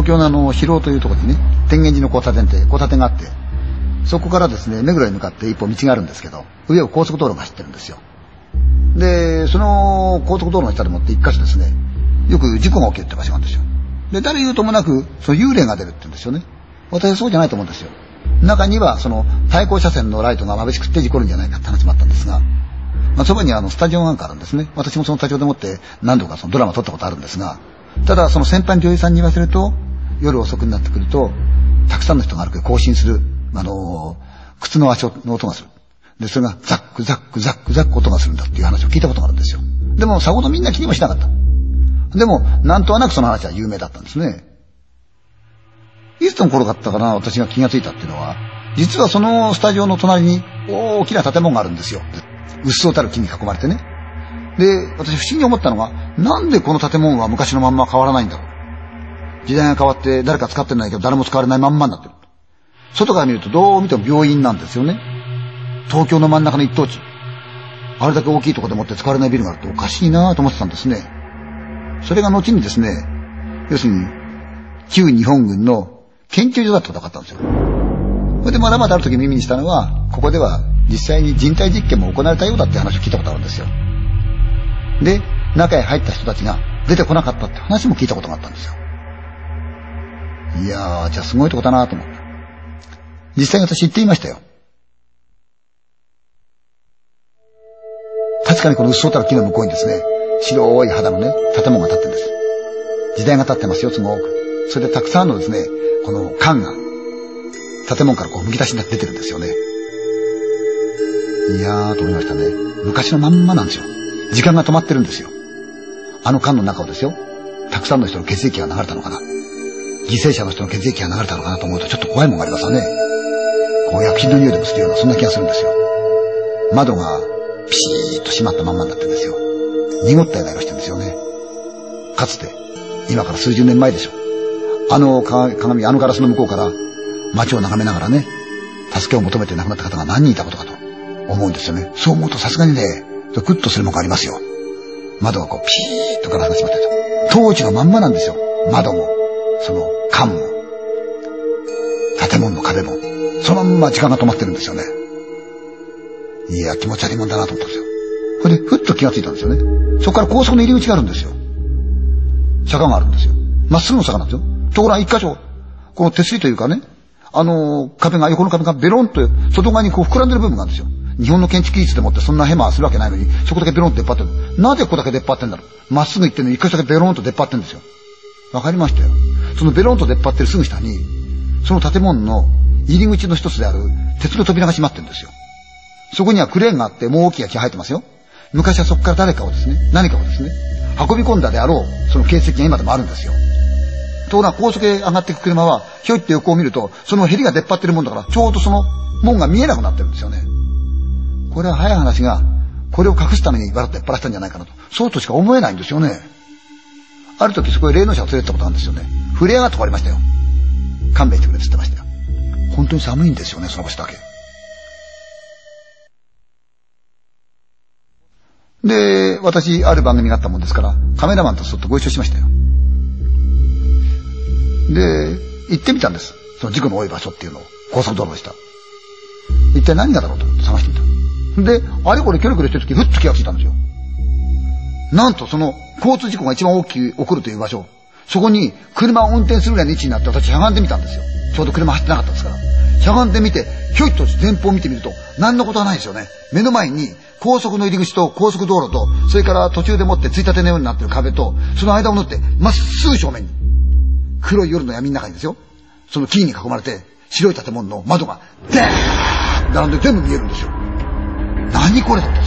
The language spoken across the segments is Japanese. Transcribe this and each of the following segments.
東京のあの、広尾というところにね、天元寺の交差点って交差点があって、そこからですね、目黒に向かって一本道があるんですけど、上を高速道路が走ってるんですよ。で、その高速道路の下でもって一箇所ですね、よく事故が起きるって場所があるんですよ。で、誰言うともなく、その幽霊が出るって言うんですよね。私はそうじゃないと思うんですよ。中には、その、対向車線のライトが眩しくて事故るんじゃないかって話もあったんですが、まあ、そばにあの、スタジオなんかあるんですね。私もそのスタジオでもって何度かそのドラマ撮ったことあるんですが、ただその先輩の女優さんに言わせると、夜遅くになってくると、たくさんの人が歩く行進する、あの、靴の足の音がする。で、それがザックザックザックザック音がするんだっていう話を聞いたことがあるんですよ。でも、さほどみんな気にもしなかった。でも、なんとなくその話は有名だったんですね。いつの頃だったかな、私が気がついたっていうのは、実はそのスタジオの隣に大きな建物があるんですよ。うっそうたる木に囲まれてね。で、私不思議に思ったのが、なんでこの建物は昔のまんま変わらないんだろう。時代が変わって誰か使ってないけど誰も使われないまんまになってる。外から見るとどう見ても病院なんですよね。東京の真ん中の一等地。あれだけ大きいとこでもって使われないビルがあるとおかしいなと思ってたんですね。それが後にですね、要するに、旧日本軍の研究所だってことが分かったんですよ。それでまだまだある時耳にしたのは、ここでは実際に人体実験も行われたようだって話を聞いたことあるんですよ。で、中へ入った人たちが出てこなかったって話も聞いたことがあったんですよ。いやー、じゃあすごいとこだなと思った。実際に私行ってみましたよ。確かにこのうっそうたる木の向こうにですね、白い肌のね、建物が建ってるんです。時代が経ってますよ、すごく。それでたくさんのですね、この缶が、建物からこう剥き出しになって出てるんですよね。いやーと思いましたね。昔のまんまなんですよ。時間が止まってるんですよ。あの缶の中をですよ。たくさんの人の血液が流れたのかな。犠牲者の人の血液が流れたのかなと思うとちょっと怖いもんがありますわね。こう薬品の匂いでもするような、そんな気がするんですよ。窓がピシーッと閉まったまんまになってるんですよ。濁ったような色してるんですよね。かつて、今から数十年前でしょ。あの鏡、あのガラスの向こうから街を眺めながらね、助けを求めて亡くなった方が何人いたことかと思うんですよね。そう思うとさすがにね、グッとするもんがありますよ。窓がこうピーッとガラスが閉まってると。当時のまんまなんですよ。窓も、その缶も、建物の壁も、そのまんま時間が止まってるんですよね。いや、気持ち悪いもんだなと思ったんですよ。それで、ふっと気がついたんですよね。そこから高速の入り口があるんですよ。坂があるんですよ。まっすぐの坂なんですよ。ところが一箇所、この手すりというかね、あの、壁が、横の壁がベロンと外側にこう膨らんでる部分があるんですよ。日本の建築技術でもってそんなヘマするわけないのに、そこだけベロンと出っ張ってる。なぜここだけ出っ張ってんだろう。まっすぐ行ってんのに一箇所だけベロンと出っ張ってるんですよ。わかりましたよ。そのベロンと出っ張ってるすぐ下に、その建物の入り口の一つである鉄の扉が閉まってるんですよ。そこにはクレーンがあって、もう大きな木が生えてますよ。昔はそこから誰かをですね、何かをですね、運び込んだであろう、その形跡が今でもあるんですよ。ところが高速へ上がっていく車は、ひょいって横を見ると、そのヘリが出っ張ってるもんだから、ちょうどその門が見えなくなってるんですよね。これは早い話が、これを隠すためにバラッと出っ張らせたんじゃないかなと。そうとしか思えないんですよね。ある時そこへ霊能者を連れてったことあるんですよね。触れ上がって終わりましたよ。勘弁してくれって言ってましたよ。本当に寒いんですよね、その場所だけ。で、私、ある番組があったもんですから、カメラマンとちょっとご一緒しましたよ。で、行ってみたんです。その事故の多い場所っていうのを、高速道路でした。一体何がだろうと思って探してみた。で、あれこれキョロキョロしてる時、ふっと気がついたんですよ。なんとその、交通事故が一番大きく起こるという場所、そこに車を運転するぐらいの位置になって私しゃがんでみたんですよ。ちょうど車走ってなかったですから。しゃがんでみて、ひょいっと前方を見てみると、何のことはないですよね。目の前に高速の入り口と高速道路と、それから途中でもってついたてのようになってる壁と、その間を縫って、まっすぐ正面に。黒い夜の闇の中にですよ。その木に囲まれて、白い建物の窓が、でー並んで全部見えるんですよ。何これだったん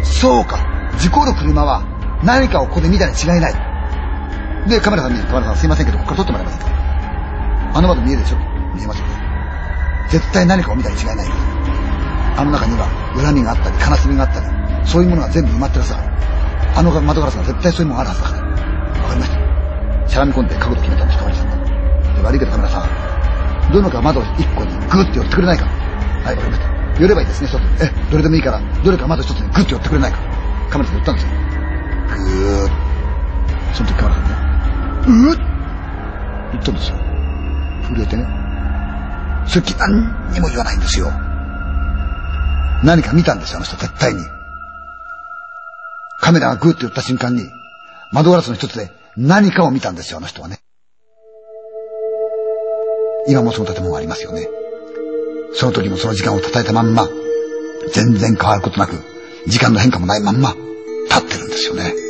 ですよ。そうか。事故る車は何かをここで見たに違いない。で、カメラさんに、カメラさんすいませんけど、ここから撮ってもらえませんか？あの窓見えるでしょ？見えますよね。絶対何かを見たに違いないんです。あの中には恨みがあったり、悲しみがあったり、そういうものが全部埋まってるさ。あの窓ガラスが絶対そういうものがあるはずだから。わかりました。しゃがみ込んで角度決めたんです、カメラさんが。で悪いけどカメラさん、どのか窓一個にグッて寄ってくれないか。はい、わかりました。寄ればいいですね、一つ。え、どれでもいいから、どれか窓一つにグッと寄ってくれないか。カメラさん言ったんですよ。ぐーっその時カメラさんね、うーっ言ったんですよ。震えてね。それっき何にも言わないんですよ。何か見たんですよ、あの人、絶対に。カメラがグーって言った瞬間に、窓ガラスの一つで何かを見たんですよ、あの人はね。今もその建物がありますよね。その時もその時間を叩いたまんま、全然変わることなく、時間の変化もないまんま、立ってるんですよね。